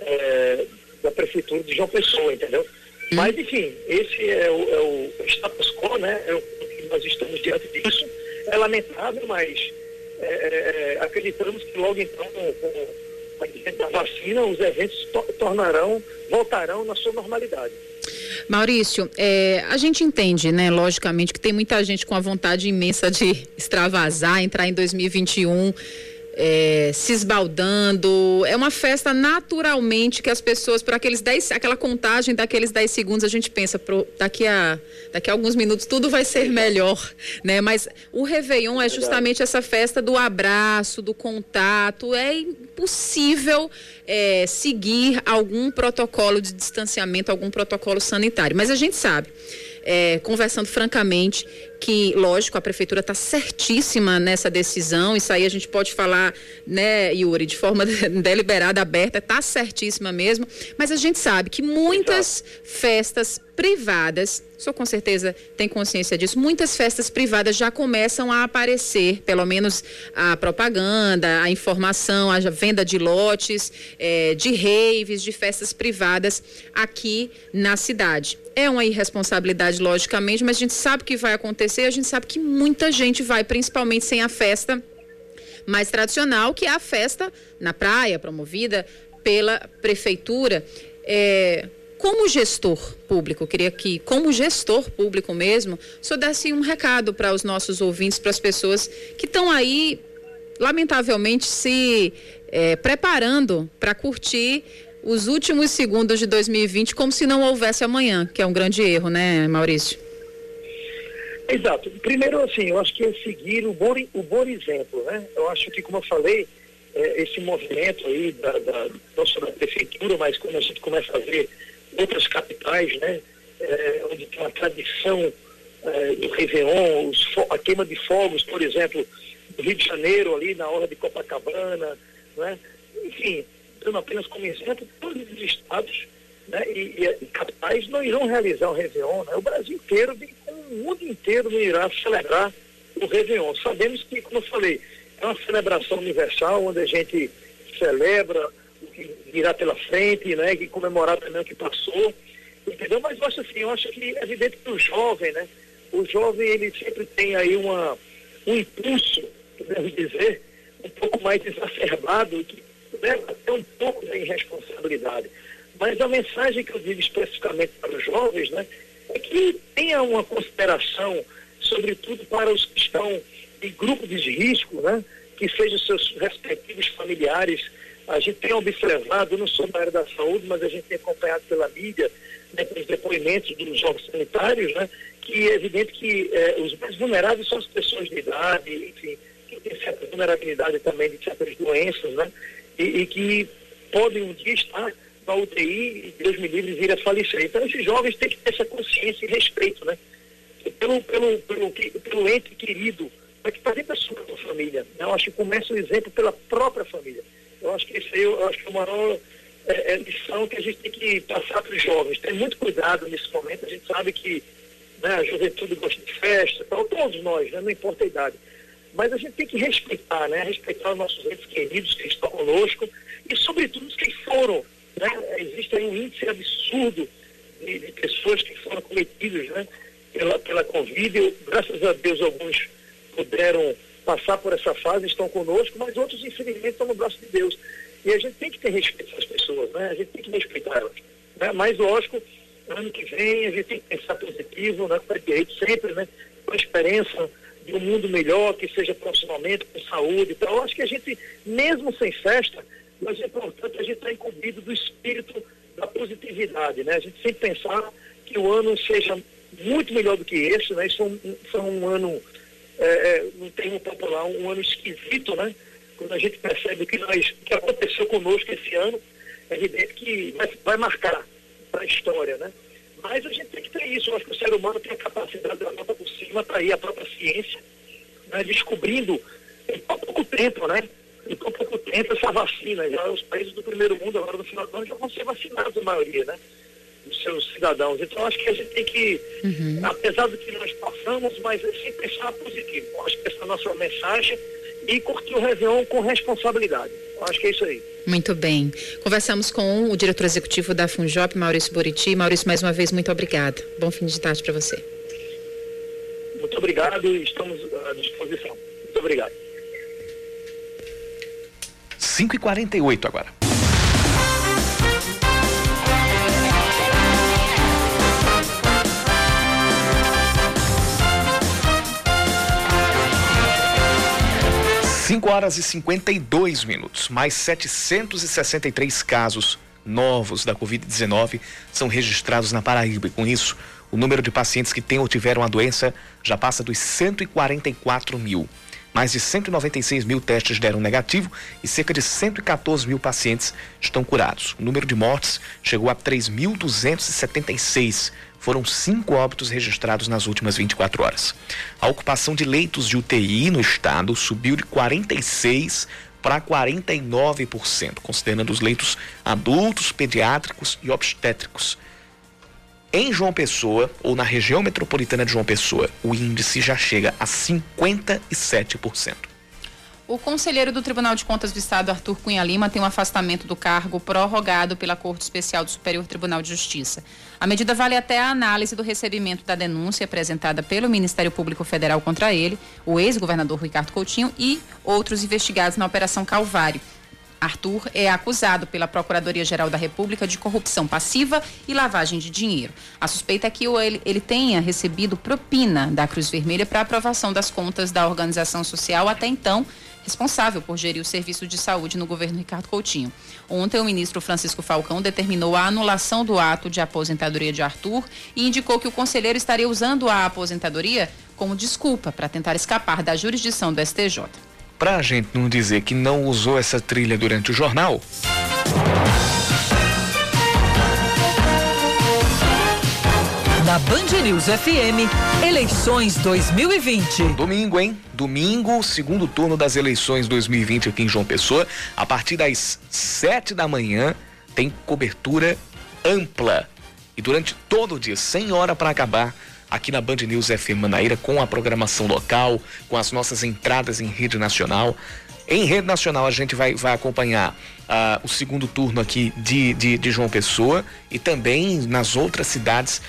[SPEAKER 10] é, da Prefeitura de João Pessoa, entendeu? Hum. Mas, enfim, esse é o, é o status quo, né? É o que nós estamos diante disso. É lamentável, mas é, é, é acreditamos que logo então, com, com a vacina, os eventos to tornarão, voltarão na sua normalidade.
[SPEAKER 3] Maurício, é, a gente entende, né, logicamente, que tem muita gente com a vontade imensa de extravasar, entrar em 2021 é, se esbaldando. É uma festa naturalmente que as pessoas, por aqueles 10, aquela contagem daqueles 10 segundos, a gente pensa, pro, daqui, a, daqui a alguns minutos tudo vai ser melhor, né? Mas o Réveillon é justamente essa festa do abraço, do contato. É impossível é, seguir algum protocolo de distanciamento, algum protocolo sanitário. Mas a gente sabe é, conversando francamente que, lógico, a prefeitura está certíssima nessa decisão. Isso aí a gente pode falar, né, Yuri, de forma deliberada, aberta, está certíssima mesmo. Mas a gente sabe que muitas festas privadas, só com certeza tem consciência disso, muitas festas privadas já começam a aparecer, pelo menos a propaganda, a informação, a venda de lotes, é, de raves, de festas privadas aqui na cidade. É uma irresponsabilidade, logicamente, mas a gente sabe que vai acontecer, a gente sabe que muita gente vai, principalmente sem a festa mais tradicional, que é a festa na praia, promovida pela prefeitura. É, como gestor público, queria que, como gestor público mesmo, senhor desse um recado para os nossos ouvintes, para as pessoas que estão aí, lamentavelmente, se é, preparando para curtir os últimos segundos de 2020 como se não houvesse amanhã, que é um grande erro, né, Maurício?
[SPEAKER 10] Exato. Primeiro, assim, eu acho que é seguir o bom, o bom exemplo, né? Eu acho que, como eu falei, é, esse movimento aí, da, da, não só da prefeitura, mas quando a gente começa a ver outras capitais, né? É, onde tem uma tradição é, do Réveillon, os, a queima de fogos, por exemplo, no Rio de Janeiro, ali na hora de Copacabana, né? Enfim, dando apenas como exemplo, todos os estados né, e, e, não irão realizar o Réveillon. Né? O Brasil inteiro, o mundo inteiro não irá celebrar o Réveillon. Sabemos que, como eu falei, é uma celebração universal onde a gente celebra o que virá pela frente, né, que comemorar também o que passou, entendeu? Mas eu acho assim, eu acho que é evidente que o jovem, né, o jovem ele sempre tem aí uma, um impulso, podemos dizer, um pouco mais exacerbado, que leva até um pouco da irresponsabilidade. Mas a mensagem que eu digo especificamente para os jovens, né, é que tenha uma consideração, sobretudo para os que estão em grupos de risco, né, que sejam seus respectivos familiares. A gente tem observado, não sou da área da saúde, mas a gente tem acompanhado pela mídia, né, pelos depoimentos dos jovens sanitários, né, que é evidente que eh, os mais vulneráveis são as pessoas de idade, enfim, que têm certa vulnerabilidade também de certas doenças, né, e, e que podem um dia estar na UTI e Deus me livre vir a falecer. Então esses jovens têm que ter essa consciência e respeito, né? Pelo, pelo, pelo, pelo ente querido, para que dentro da sua família. Né? Eu acho que começa o exemplo pela própria família. Eu acho que isso aí eu acho que é a maior é, é, lição que a gente tem que passar para os jovens. Tem muito cuidado nesse momento, a gente sabe que né, a juventude gosta de festa, tal, todos nós, né, não importa a idade. Mas a gente tem que respeitar, né? Respeitar os nossos entes queridos que estão conosco e, sobretudo, os que foram né? Existe aí um índice absurdo de, de pessoas que foram cometidas né? pela, pela Covid. Graças a Deus, alguns puderam passar por essa fase, estão conosco, mas outros, infelizmente, estão no braço de Deus. E a gente tem que ter respeito às pessoas, né? a gente tem que respeitar elas. Né? Mas, lógico, ano que vem a gente tem que pensar positivo, né? com direito sempre, né? com a esperança de um mundo melhor, que seja proximamente, com saúde e tal. Eu acho que a gente, mesmo sem festa, mas é importante a gente estar incumbido do espírito da positividade, né? A gente sempre pensar que o ano seja muito melhor do que esse, né? Isso é um, foi um ano, é, é, um termo popular, um ano esquisito, né? Quando a gente percebe que, nós, que aconteceu conosco esse ano, é evidente que vai, vai marcar para a história, né? Mas a gente tem que ter isso. Eu acho que o ser humano tem a capacidade da nota por cima, está aí a própria ciência, né? descobrindo em pouco tempo, né? Em tão pouco tempo essa vacina. Já os países do primeiro mundo, agora no final do ano, já vão ser vacinados a maioria, né? Dos seus cidadãos. Então acho que a gente tem que, uhum. apesar do que nós passamos, mas é sempre pensar positivo. Acho que essa é a nossa mensagem e curtir o Réveillon com responsabilidade. Acho que é isso aí.
[SPEAKER 3] Muito bem. Conversamos com o diretor executivo da Funjop, Maurício Buriti. Maurício, mais uma vez, muito obrigada. Bom fim de tarde para você.
[SPEAKER 10] Muito obrigado e estamos à disposição. Muito obrigado.
[SPEAKER 2] 5 e 48 agora. Cinco horas e 52 minutos. Mais 763 casos novos da Covid-19 são registrados na Paraíba. E com isso, o número de pacientes que têm ou tiveram a doença já passa dos 144 mil. Mais de 196 mil testes deram negativo e cerca de 114 mil pacientes estão curados. O número de mortes chegou a 3.276. Foram cinco óbitos registrados nas últimas 24 horas. A ocupação de leitos de UTI no estado subiu de 46 para 49%, considerando os leitos adultos, pediátricos e obstétricos. Em João Pessoa, ou na região metropolitana de João Pessoa, o índice já chega a 57%.
[SPEAKER 3] O conselheiro do Tribunal de Contas do Estado, Arthur Cunha Lima, tem um afastamento do cargo prorrogado pela Corte Especial do Superior Tribunal de Justiça. A medida vale até a análise do recebimento da denúncia apresentada pelo Ministério Público Federal contra ele, o ex-governador Ricardo Coutinho e outros investigados na Operação Calvário. Arthur é acusado pela Procuradoria-Geral da República de corrupção passiva e lavagem de dinheiro. A suspeita é que ele, tenha recebido propina da Cruz Vermelha para aprovação das contas da organização social até então responsável por gerir o serviço de saúde no governo Ricardo Coutinho. Ontem, o ministro Francisco Falcão determinou a anulação do ato de aposentadoria de Arthur e indicou que o conselheiro estaria usando a aposentadoria como desculpa para tentar escapar da jurisdição do STJ.
[SPEAKER 2] Para a gente não dizer que não usou essa trilha durante o jornal.
[SPEAKER 1] Na Band News FM, eleições 2020.
[SPEAKER 2] Domingo, hein? Domingo, segundo turno das eleições 2020 aqui em João Pessoa. A partir das sete da manhã, tem cobertura ampla. E durante todo o dia, sem hora para acabar, aqui na Band News FM Manaíra, com a programação local, com as nossas entradas em rede nacional. Em rede nacional, a gente vai, vai acompanhar uh, o segundo turno aqui de, de, de João Pessoa e também nas outras cidades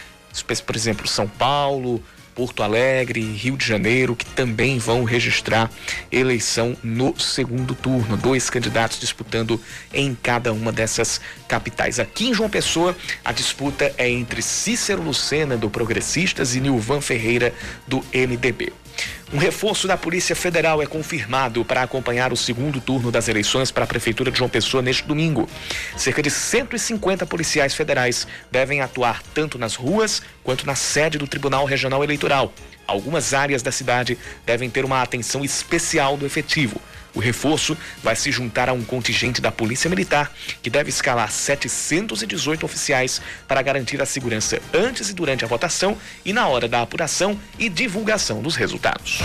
[SPEAKER 2] por exemplo, São Paulo, Porto Alegre, Rio de Janeiro, que também vão registrar eleição no segundo turno. Dois candidatos disputando em cada uma dessas capitais. Aqui em João Pessoa, a disputa é entre Cícero Lucena, do Progressistas, e Nilvan Ferreira, do MDB. Um reforço da Polícia Federal é confirmado para acompanhar o segundo turno das eleições para a Prefeitura de João Pessoa neste domingo. Cerca de 150 policiais federais devem atuar tanto nas ruas quanto na sede do Tribunal Regional Eleitoral. Algumas áreas da cidade devem ter uma atenção especial do efetivo. O reforço vai se juntar a um contingente da Polícia Militar, que deve escalar 718 oficiais para garantir a segurança antes e durante a votação e na hora da apuração e divulgação dos resultados.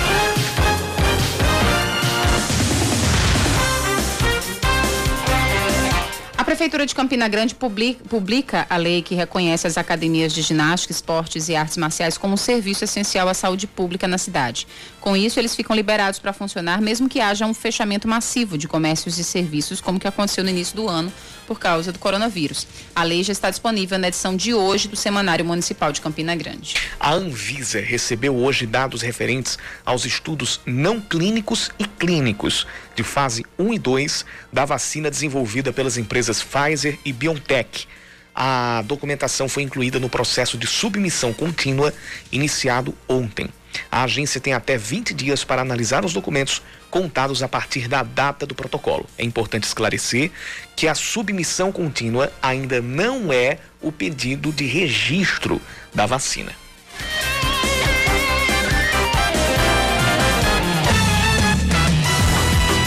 [SPEAKER 3] A Prefeitura de Campina Grande publica a lei que reconhece as academias de ginástica, esportes e artes marciais como um serviço essencial à saúde pública na cidade. Com isso, eles ficam liberados para funcionar, mesmo que haja um fechamento massivo de comércios e serviços, como que aconteceu no início do ano, por causa do coronavírus. A lei já está disponível na edição de hoje do Semanário Municipal de Campina Grande.
[SPEAKER 2] A Anvisa recebeu hoje dados referentes aos estudos não clínicos e clínicos de fase 1 e 2 da vacina desenvolvida pelas empresas Pfizer e BioNTech. A documentação foi incluída no processo de submissão contínua iniciado ontem. A agência tem até 20 dias para analisar os documentos contados a partir da data do protocolo. É importante esclarecer que a submissão contínua ainda não é o pedido de registro da vacina.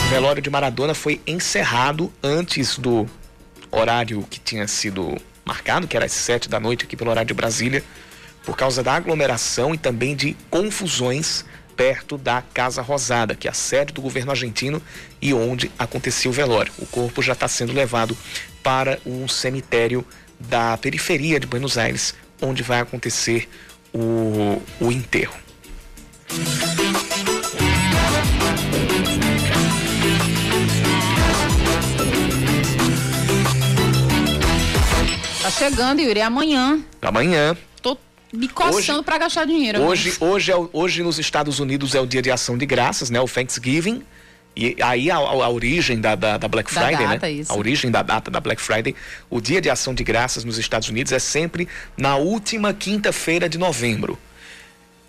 [SPEAKER 2] O velório de Maradona foi encerrado antes do horário que tinha sido marcado, que era às sete da noite aqui pelo horário de Brasília, por causa da aglomeração e também de confusões perto da Casa Rosada, que é a sede do governo argentino e onde aconteceu o velório. O corpo já está sendo levado para um cemitério da periferia de Buenos Aires, onde vai acontecer o, o enterro.
[SPEAKER 3] Tá chegando, Yuri, é amanhã.
[SPEAKER 2] Amanhã.
[SPEAKER 3] Me coçando para gastar dinheiro.
[SPEAKER 2] Hoje, hoje, é, hoje nos Estados Unidos é o dia de ação de graças, né? O Thanksgiving. E aí a, a, a origem da, da, da Black Friday,
[SPEAKER 3] da data,
[SPEAKER 2] né?
[SPEAKER 3] Isso.
[SPEAKER 2] A origem da data da Black Friday, o dia de ação de graças nos Estados Unidos é sempre na última quinta-feira de novembro.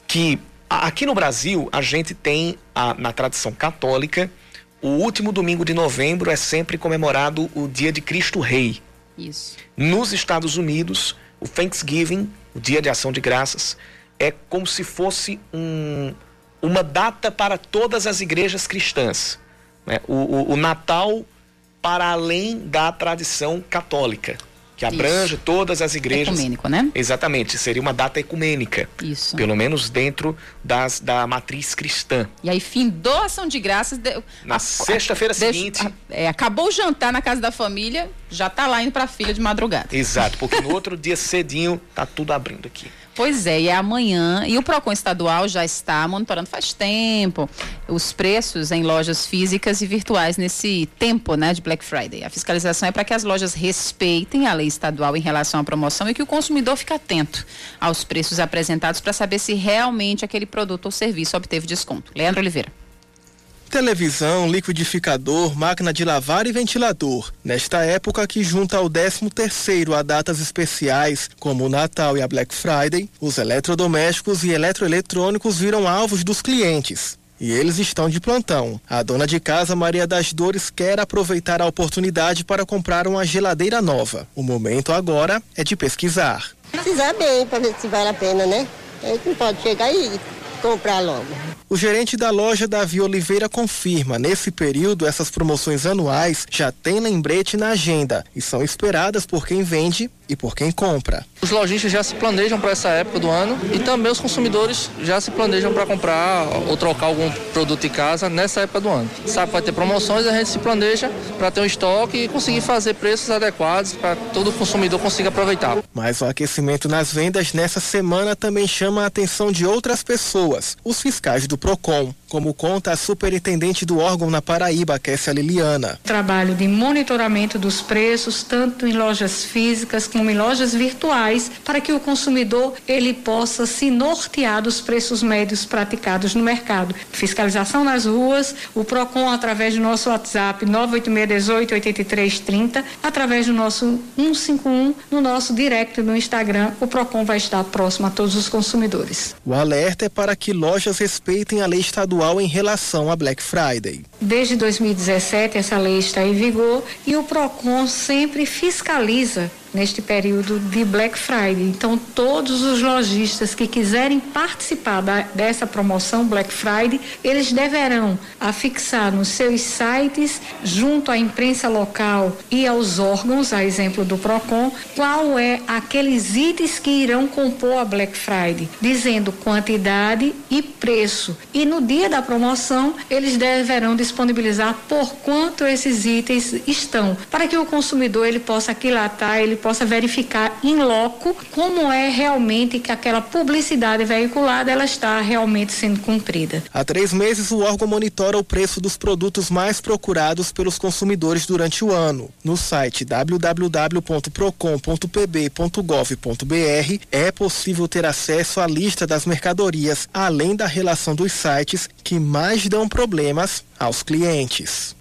[SPEAKER 2] Que aqui no Brasil a gente tem a, na tradição católica o último domingo de novembro é sempre comemorado o dia de Cristo Rei.
[SPEAKER 3] Isso.
[SPEAKER 2] Nos Estados Unidos, o Thanksgiving, o Dia de Ação de Graças, é como se fosse um, uma data para todas as igrejas cristãs. Né? O, o, o, Natal para além da tradição católica. Que abrange Isso. todas as igrejas.
[SPEAKER 3] Ecumênico, né?
[SPEAKER 2] Exatamente, seria uma data ecumênica.
[SPEAKER 3] Isso.
[SPEAKER 2] Pelo menos dentro das, da matriz cristã.
[SPEAKER 3] E aí, fim doação de graças. De,
[SPEAKER 2] na sexta-feira seguinte. A,
[SPEAKER 3] é, acabou o jantar na casa da família, já tá lá indo pra filha de madrugada.
[SPEAKER 2] Exato, porque no outro dia cedinho tá tudo abrindo aqui.
[SPEAKER 3] Pois é, e é amanhã. E o PROCON estadual já está monitorando faz tempo os preços em lojas físicas e virtuais nesse tempo né, de Black Friday. A fiscalização é para que as lojas respeitem a lei estadual em relação à promoção e que o consumidor fique atento aos preços apresentados para saber se realmente aquele produto ou serviço obteve desconto. Leandro Oliveira.
[SPEAKER 4] Televisão, liquidificador, máquina de lavar e ventilador. Nesta época que junta ao 13 terceiro a datas especiais, como o Natal e a Black Friday, os eletrodomésticos e eletroeletrônicos viram alvos dos clientes. E eles estão de plantão. A dona de casa, Maria das Dores, quer aproveitar a oportunidade para comprar uma geladeira nova. O momento agora é de pesquisar.
[SPEAKER 11] Precisar bem para ver se vale a pena, né? A gente não pode chegar e comprar logo.
[SPEAKER 4] O gerente da loja Davi Oliveira confirma, nesse período essas promoções anuais já têm lembrete na agenda e são esperadas por quem vende e por quem compra.
[SPEAKER 12] Os lojistas já se planejam para essa época do ano e também os consumidores já se planejam para comprar ou trocar algum produto em casa nessa época do ano. Sabe que vai ter promoções, a gente se planeja para ter um estoque e conseguir fazer preços adequados para todo consumidor consiga aproveitar.
[SPEAKER 4] Mas o aquecimento nas vendas nessa semana também chama a atenção de outras pessoas, os fiscais do do PROCON, como conta a superintendente do órgão na Paraíba, Kessia Liliana.
[SPEAKER 13] Trabalho de monitoramento dos preços, tanto em lojas físicas como em lojas virtuais, para que o consumidor ele possa se nortear dos preços médios praticados no mercado. Fiscalização nas ruas, o PROCON através do nosso WhatsApp 986188330, através do nosso 151, no nosso direct no Instagram, o PROCON vai estar próximo a todos os consumidores.
[SPEAKER 4] O alerta é para que lojas respeitem respeitem a lei estadual em relação a Black Friday.
[SPEAKER 13] Desde 2017, essa lei está em vigor e o PROCON sempre fiscaliza neste período de Black Friday. Então, todos os lojistas que quiserem participar da, dessa promoção Black Friday, eles deverão afixar nos seus sites, junto à imprensa local e aos órgãos, a exemplo do PROCON, qual é aqueles itens que irão compor a Black Friday, dizendo quantidade e preço. E no dia da promoção, eles deverão disponibilizar por quanto esses itens estão, para que o consumidor ele possa aquilatar, ele possa verificar em loco como é realmente que aquela publicidade veiculada ela está realmente sendo cumprida.
[SPEAKER 4] Há três meses o órgão monitora o preço dos produtos mais procurados pelos consumidores durante o ano. No site www.procon.pb.gov.br é possível ter acesso à lista das mercadorias, além da relação dos sites que mais dão problemas aos clientes.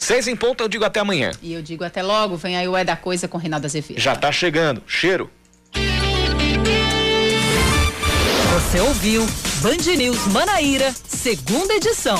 [SPEAKER 2] Seis em ponto, eu digo até amanhã.
[SPEAKER 3] E eu digo até logo, vem aí o É da Coisa com Reinaldo Azevedo.
[SPEAKER 2] Já tá chegando. Cheiro.
[SPEAKER 1] Você ouviu Band News Manaíra, segunda edição.